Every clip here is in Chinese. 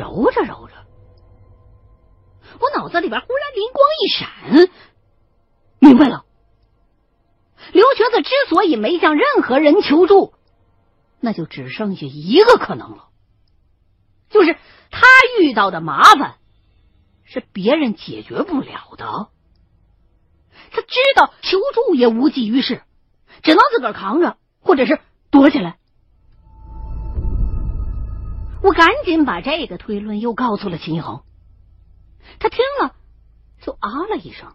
揉着揉着，我脑子里边忽然灵光一闪，明白了。刘瘸子之所以没向任何人求助，那就只剩下一个可能了，就是他遇到的麻烦是别人解决不了的。他知道求助也无济于事，只能自个儿扛着，或者是躲起来。我赶紧把这个推论又告诉了秦一恒，他听了就啊了一声，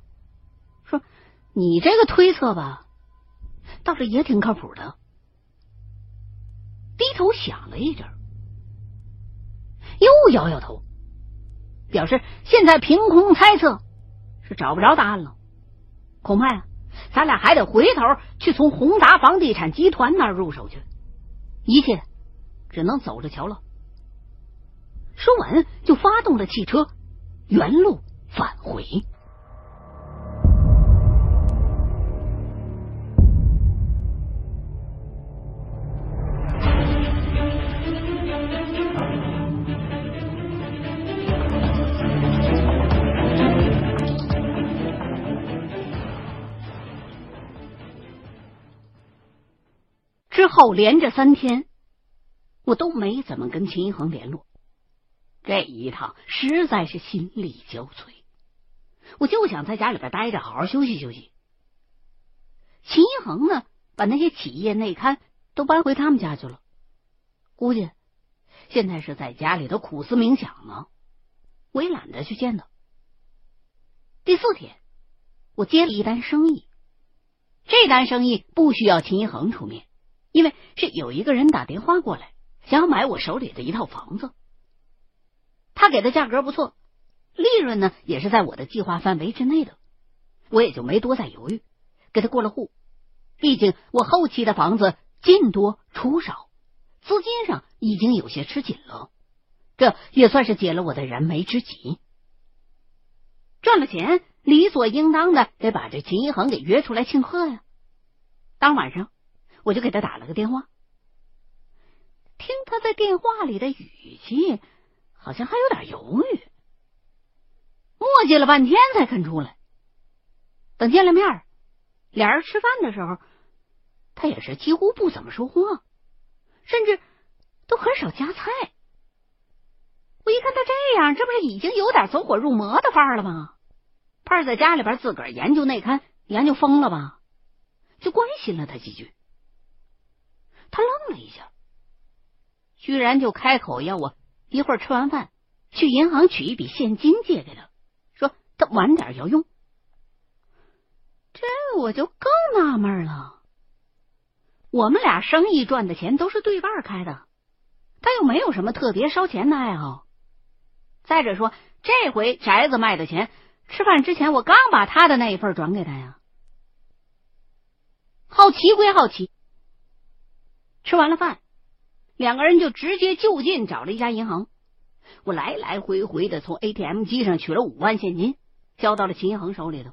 说：“你这个推测吧，倒是也挺靠谱的。”低头想了一阵，又摇摇头，表示现在凭空猜测是找不着答案了。恐怕呀，咱俩还得回头去从宏达房地产集团那儿入手去，一切只能走着瞧了。说完，就发动了汽车，原路返回。之后连着三天，我都没怎么跟秦一恒联络。这一趟实在是心力交瘁，我就想在家里边待着，好好休息休息。秦一恒呢，把那些企业内刊都搬回他们家去了，估计现在是在家里头苦思冥想呢。我也懒得去见他。第四天，我接了一单生意，这单生意不需要秦一恒出面。因为是有一个人打电话过来，想要买我手里的一套房子，他给的价格不错，利润呢也是在我的计划范围之内的，我也就没多再犹豫，给他过了户。毕竟我后期的房子进多出少，资金上已经有些吃紧了，这也算是解了我的燃眉之急。赚了钱，理所应当的得把这秦一恒给约出来庆贺呀。当晚上。我就给他打了个电话，听他在电话里的语气，好像还有点犹豫，磨叽了半天才肯出来。等见了面，俩人吃饭的时候，他也是几乎不怎么说话，甚至都很少夹菜。我一看他这样，这不是已经有点走火入魔的范儿了吗？怕是在家里边自个儿研究内刊研究疯了吧？就关心了他几句。他愣了一下，居然就开口要我一会儿吃完饭去银行取一笔现金借给他，说他晚点要用。这我就更纳闷了。我们俩生意赚的钱都是对半开的，他又没有什么特别烧钱的爱好。再者说，这回宅子卖的钱，吃饭之前我刚把他的那一份转给他呀。好奇归好奇。吃完了饭，两个人就直接就近找了一家银行。我来来回回的从 ATM 机上取了五万现金，交到了秦一恒手里头。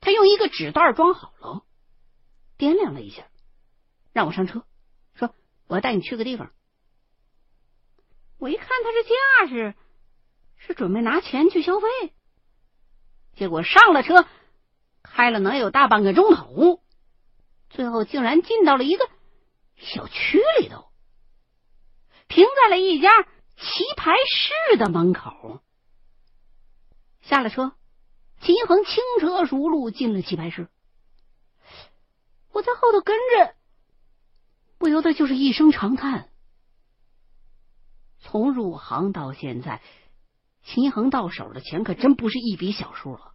他用一个纸袋装好了，掂量了一下，让我上车，说：“我要带你去个地方。”我一看他这架势，是准备拿钱去消费。结果上了车，开了能有大半个钟头。最后竟然进到了一个小区里头，停在了一家棋牌室的门口。下了车，秦恒轻车熟路进了棋牌室。我在后头跟着，不由得就是一声长叹。从入行到现在，秦恒到手的钱可真不是一笔小数了。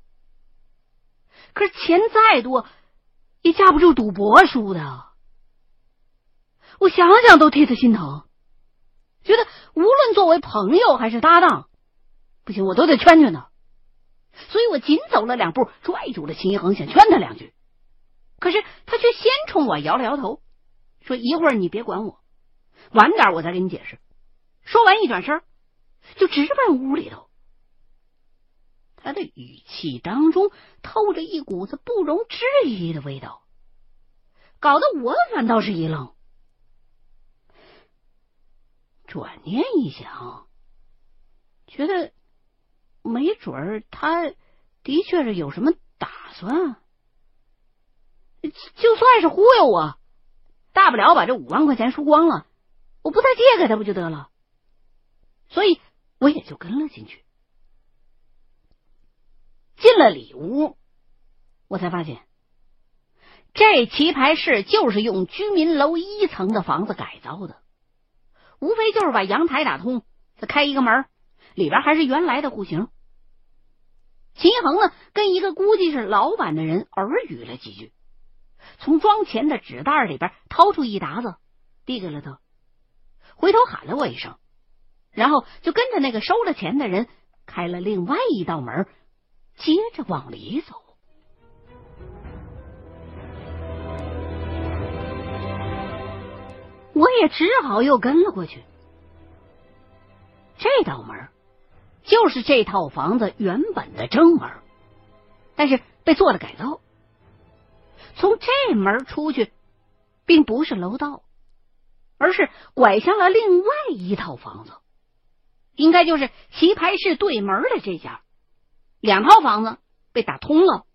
可是钱再多。也架不住赌博输的，我想想都替他心疼，觉得无论作为朋友还是搭档，不行，我都得劝劝他。所以我紧走了两步，拽住了秦一恒，想劝他两句。可是他却先冲我摇了摇头，说：“一会儿你别管我，晚点我再给你解释。”说完一转身，就直奔屋里头。他的语气当中透着一股子不容置疑的味道，搞得我反倒是一愣。转念一想，觉得没准儿他的确是有什么打算，就算是忽悠我，大不了把这五万块钱输光了，我不再借给他不就得了？所以我也就跟了进去。进了里屋，我才发现，这棋牌室就是用居民楼一层的房子改造的。无非就是把阳台打通，再开一个门，里边还是原来的户型。秦一恒呢，跟一个估计是老板的人耳语了几句，从装钱的纸袋里边掏出一沓子，递给了他，回头喊了我一声，然后就跟着那个收了钱的人开了另外一道门，接着往里走。我也只好又跟了过去。这道门就是这套房子原本的正门，但是被做了改造。从这门出去，并不是楼道，而是拐向了另外一套房子，应该就是棋牌室对门的这家。两套房子被打通了。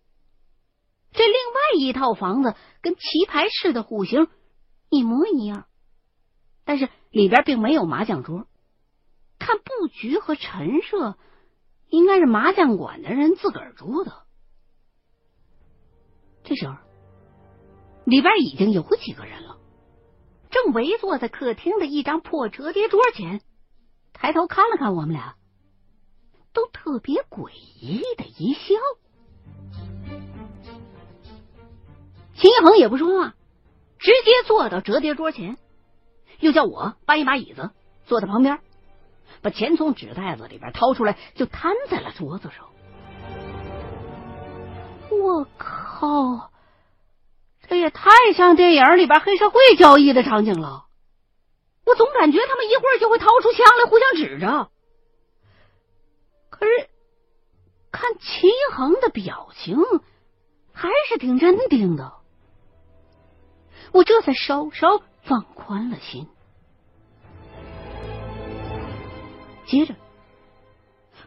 这另外一套房子跟棋牌室的户型一模一样。但是里边并没有麻将桌，看布局和陈设，应该是麻将馆的人自个儿住的。这时候，里边已经有几个人了，正围坐在客厅的一张破折叠桌前，抬头看了看我们俩，都特别诡异的一笑。秦一恒也不说话，直接坐到折叠桌前。又叫我搬一把椅子坐在旁边，把钱从纸袋子里边掏出来，就摊在了桌子上。我靠，这也太像电影里边黑社会交易的场景了！我总感觉他们一会儿就会掏出枪来互相指着，可是看秦恒的表情还是挺镇定的，我这才稍稍。放宽了心，接着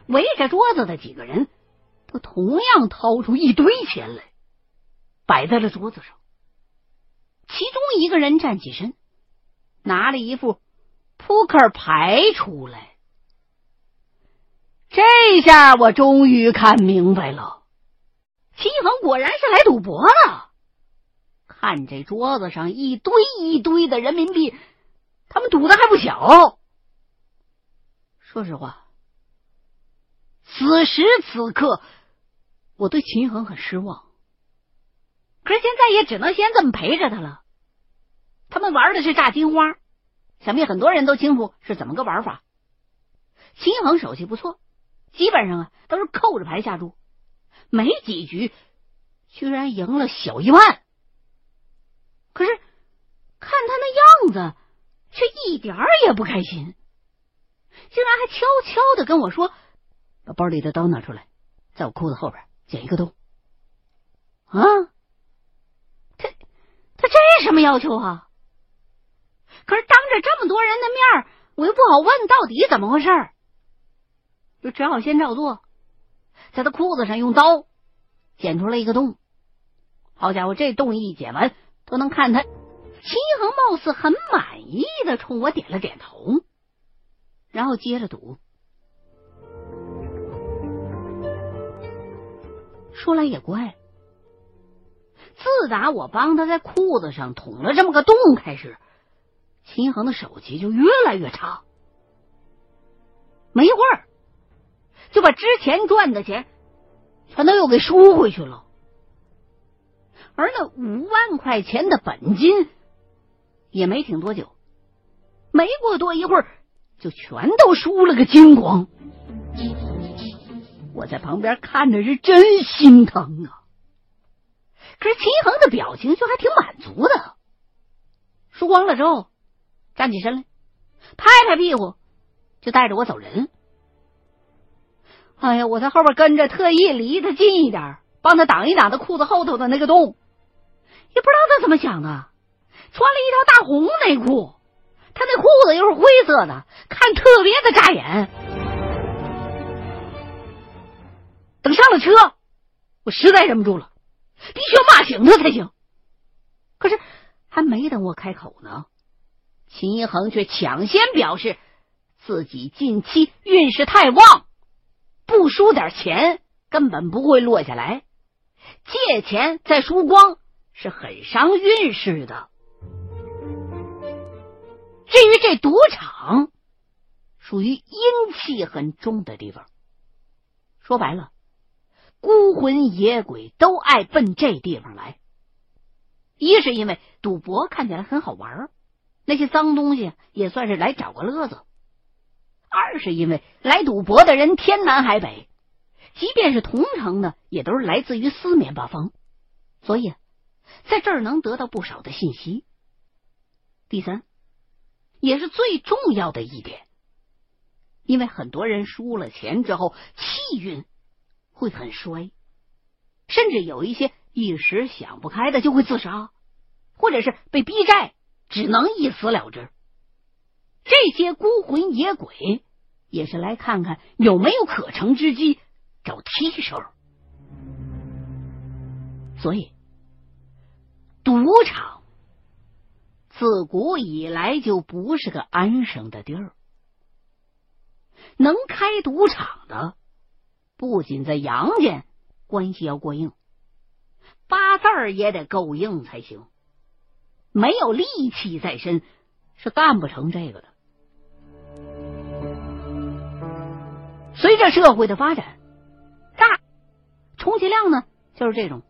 围着桌子的几个人都同样掏出一堆钱来，摆在了桌子上。其中一个人站起身，拿了一副扑克牌出来。这下我终于看明白了，齐恒果然是来赌博了。看这桌子上一堆一堆的人民币，他们赌的还不小。说实话，此时此刻我对秦恒很失望，可是现在也只能先这么陪着他了。他们玩的是炸金花，想必很多人都清楚是怎么个玩法。秦恒手气不错，基本上啊都是扣着牌下注，没几局居然赢了小一万。可是看他那样子，却一点儿也不开心，竟然还悄悄的跟我说：“把包里的刀拿出来，在我裤子后边剪一个洞。”啊，他他这什么要求啊？可是当着这么多人的面，我又不好问到底怎么回事，就只好先照做，在他裤子上用刀剪出了一个洞。好家伙，这洞一剪完。都能看他，秦一恒貌似很满意的冲我点了点头，然后接着赌。说来也怪，自打我帮他在裤子上捅了这么个洞开始，秦一恒的手气就越来越差。没一会儿，就把之前赚的钱全都又给输回去了。而那五万块钱的本金也没挺多久，没过多一会儿就全都输了个精光。我在旁边看着是真心疼啊！可是齐恒的表情却还挺满足的。输光了之后，站起身来，拍拍屁股，就带着我走人。哎呀，我在后边跟着，特意离他近一点，帮他挡一挡他裤子后头的那个洞。也不知道他怎么想的，穿了一条大红内裤，他那裤子又是灰色的，看特别的扎眼。等上了车，我实在忍不住了，必须要骂醒他才行。可是还没等我开口呢，秦一恒却抢先表示自己近期运势太旺，不输点钱根本不会落下来，借钱再输光是很伤运势的。至于这赌场，属于阴气很重的地方，说白了。孤魂野鬼都爱奔这地方来，一是因为赌博看起来很好玩，那些脏东西也算是来找个乐子；二是因为来赌博的人天南海北，即便是同城的，也都是来自于四面八方，所以在这儿能得到不少的信息。第三，也是最重要的一点，因为很多人输了钱之后气运。会很衰，甚至有一些一时想不开的就会自杀，或者是被逼债，只能一死了之。这些孤魂野鬼也是来看看有没有可乘之机找替手，所以赌场自古以来就不是个安生的地儿，能开赌场的。不仅在阳间关系要过硬，八字儿也得够硬才行。没有力气在身，是干不成这个的。随着社会的发展，大充其量呢就是这种，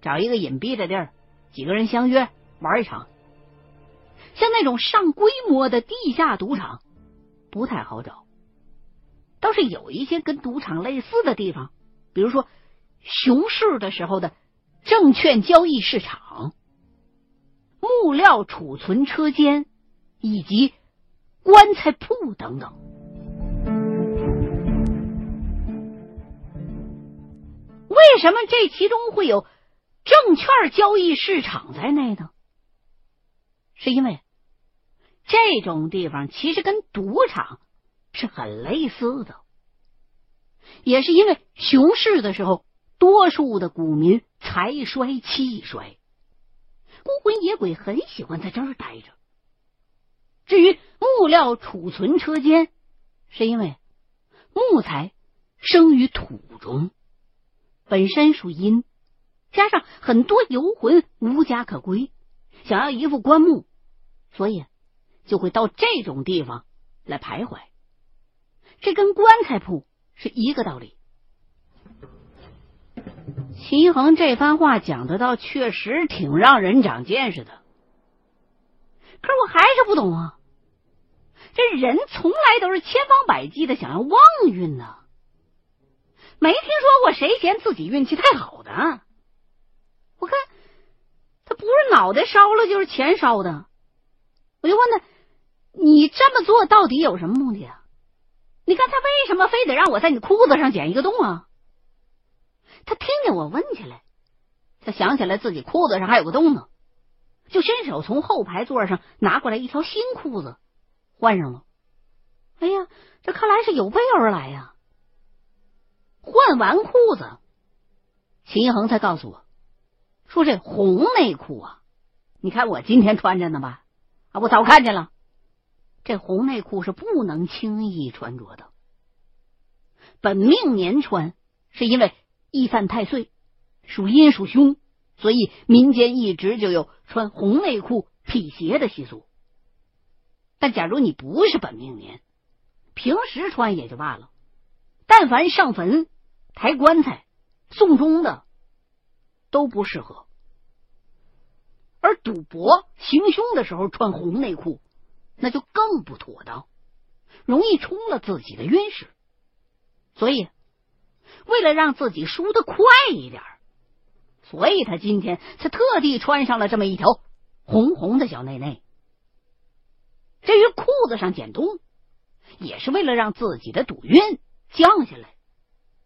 找一个隐蔽的地儿，几个人相约玩一场。像那种上规模的地下赌场，不太好找。倒是有一些跟赌场类似的地方，比如说熊市的时候的证券交易市场、木料储存车间以及棺材铺等等。为什么这其中会有证券交易市场在内呢？是因为这种地方其实跟赌场。是很类似的，也是因为熊市的时候，多数的股民财衰气衰，孤魂野鬼很喜欢在这儿待着。至于木料储存车间，是因为木材生于土中，本身属阴，加上很多游魂无家可归，想要一副棺木，所以就会到这种地方来徘徊。这跟棺材铺是一个道理。秦衡这番话讲的倒确实挺让人长见识的，可是我还是不懂啊！这人从来都是千方百计的想要旺运呢，没听说过谁嫌自己运气太好的。我看他不是脑袋烧了，就是钱烧的。我就问他：“你这么做到底有什么目的啊？”你看他为什么非得让我在你裤子上剪一个洞啊？他听见我问起来，他想起来自己裤子上还有个洞呢，就伸手从后排座上拿过来一条新裤子换上了。哎呀，这看来是有备而来呀！换完裤子，秦一恒才告诉我，说这红内裤啊，你看我今天穿着呢吧？啊，我早看见了。这红内裤是不能轻易穿着的。本命年穿，是因为易犯太岁，属阴属凶，所以民间一直就有穿红内裤辟邪的习俗。但假如你不是本命年，平时穿也就罢了。但凡上坟、抬棺材、送终的，都不适合。而赌博、行凶的时候穿红内裤。那就更不妥当，容易冲了自己的运势。所以，为了让自己输的快一点，所以他今天才特地穿上了这么一条红红的小内内。至于裤子上剪洞，也是为了让自己的赌运降下来。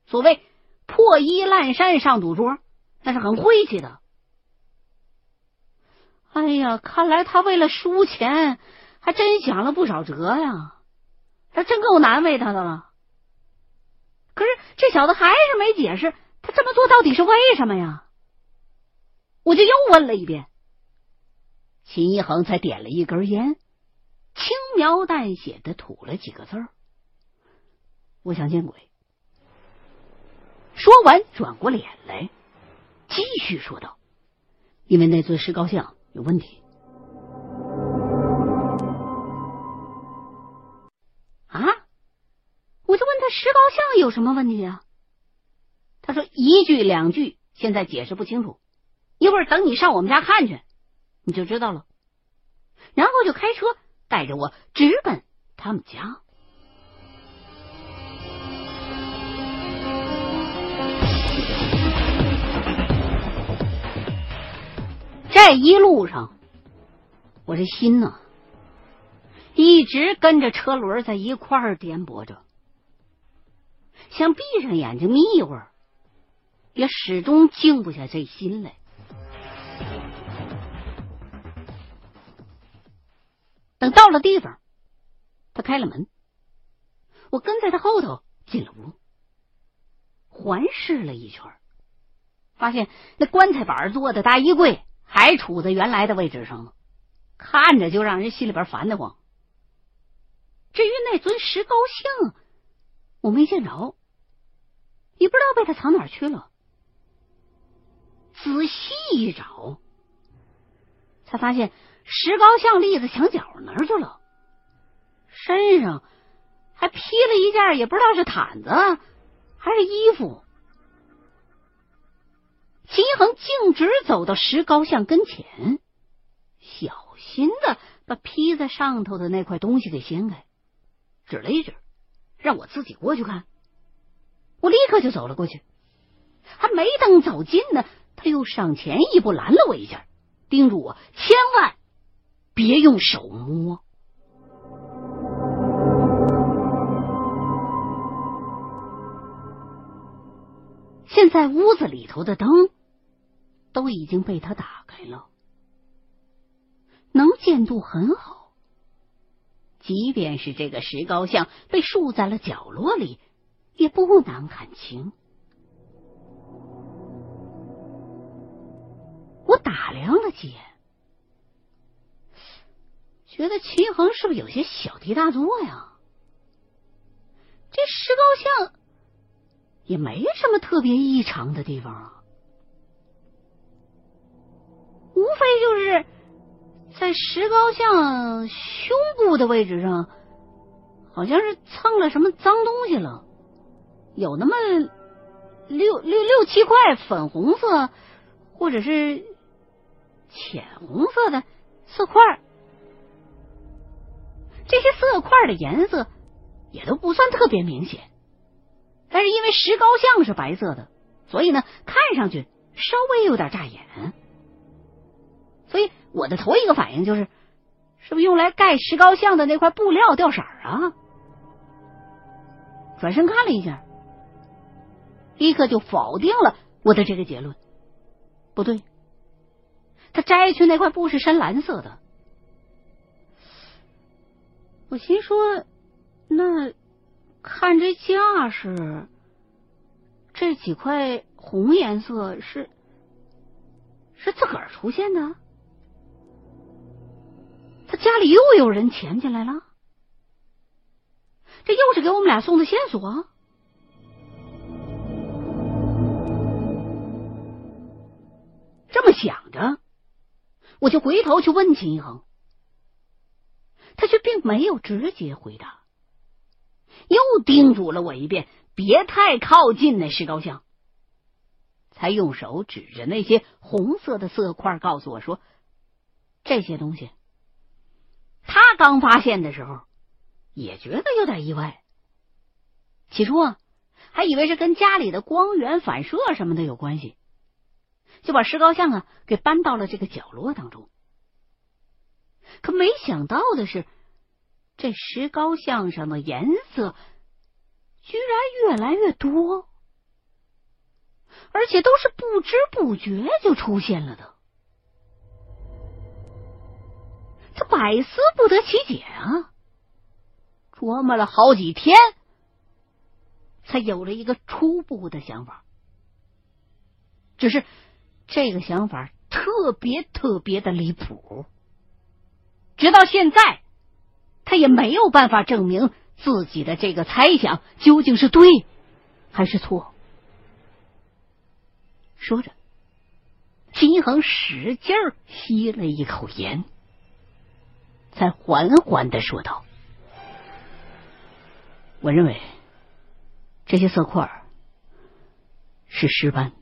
所谓破衣烂衫上赌桌，那是很晦气的。哎呀，看来他为了输钱。还真想了不少辙呀！还真够难为他的了。可是这小子还是没解释，他这么做到底是为什么呀？我就又问了一遍。秦一恒才点了一根烟，轻描淡写的吐了几个字儿：“我想见鬼。”说完，转过脸来，继续说道：“因为那尊石膏像有问题。”啊！我就问他石膏像有什么问题啊？他说一句两句，现在解释不清楚。一会儿等你上我们家看去。你就知道了，然后就开车带着我直奔他们家。这一路上，我这心呢，一直跟着车轮在一块儿颠簸着，想闭上眼睛眯一会儿，也始终静不下这心来。等到了地方，他开了门，我跟在他后头进了屋，环视了一圈，发现那棺材板做的大衣柜还杵在原来的位置上，看着就让人心里边烦得慌。至于那尊石膏像，我没见着，也不知道被他藏哪儿去了。仔细一找，才发现。石膏像立在墙角那儿去了，身上还披了一件也不知道是毯子还是衣服。秦一恒径直走到石膏像跟前，小心的把披在上头的那块东西给掀开，指了一指，让我自己过去看。我立刻就走了过去，还没等走近呢，他又上前一步拦了我一下，叮嘱我千万。别用手摸。现在屋子里头的灯都已经被他打开了，能见度很好。即便是这个石膏像被竖在了角落里，也不难看清。我打量了几眼。觉得秦恒是不是有些小题大做呀？这石膏像也没什么特别异常的地方啊，无非就是在石膏像胸部的位置上，好像是蹭了什么脏东西了，有那么六六六七块粉红色或者是浅红色的色块。这些色块的颜色也都不算特别明显，但是因为石膏像是白色的，所以呢，看上去稍微有点扎眼。所以我的头一个反应就是，是不是用来盖石膏像的那块布料掉色儿啊？转身看了一下，立刻就否定了我的这个结论。不对，他摘去那块布是深蓝色的。我心说，那看这架势，这几块红颜色是是自个儿出现的？他家里又有人潜进来了？这又是给我们俩送的线索？这么想着，我就回头去问秦一恒。他却并没有直接回答，又叮嘱了我一遍，别太靠近那石膏像，才用手指着那些红色的色块，告诉我说：“这些东西，刚发现的时候也觉得有点意外。起初啊，还以为是跟家里的光源反射什么的有关系，就把石膏像啊给搬到了这个角落当中。”可没想到的是，这石膏像上的颜色居然越来越多，而且都是不知不觉就出现了的。他百思不得其解啊！琢磨了好几天，才有了一个初步的想法。只是这个想法特别特别的离谱，直到现在，他也没有办法证明自己的这个猜想究竟是对还是错。说着，秦一恒使劲吸了一口烟，才缓缓的说道：“我认为这些色块是尸斑。”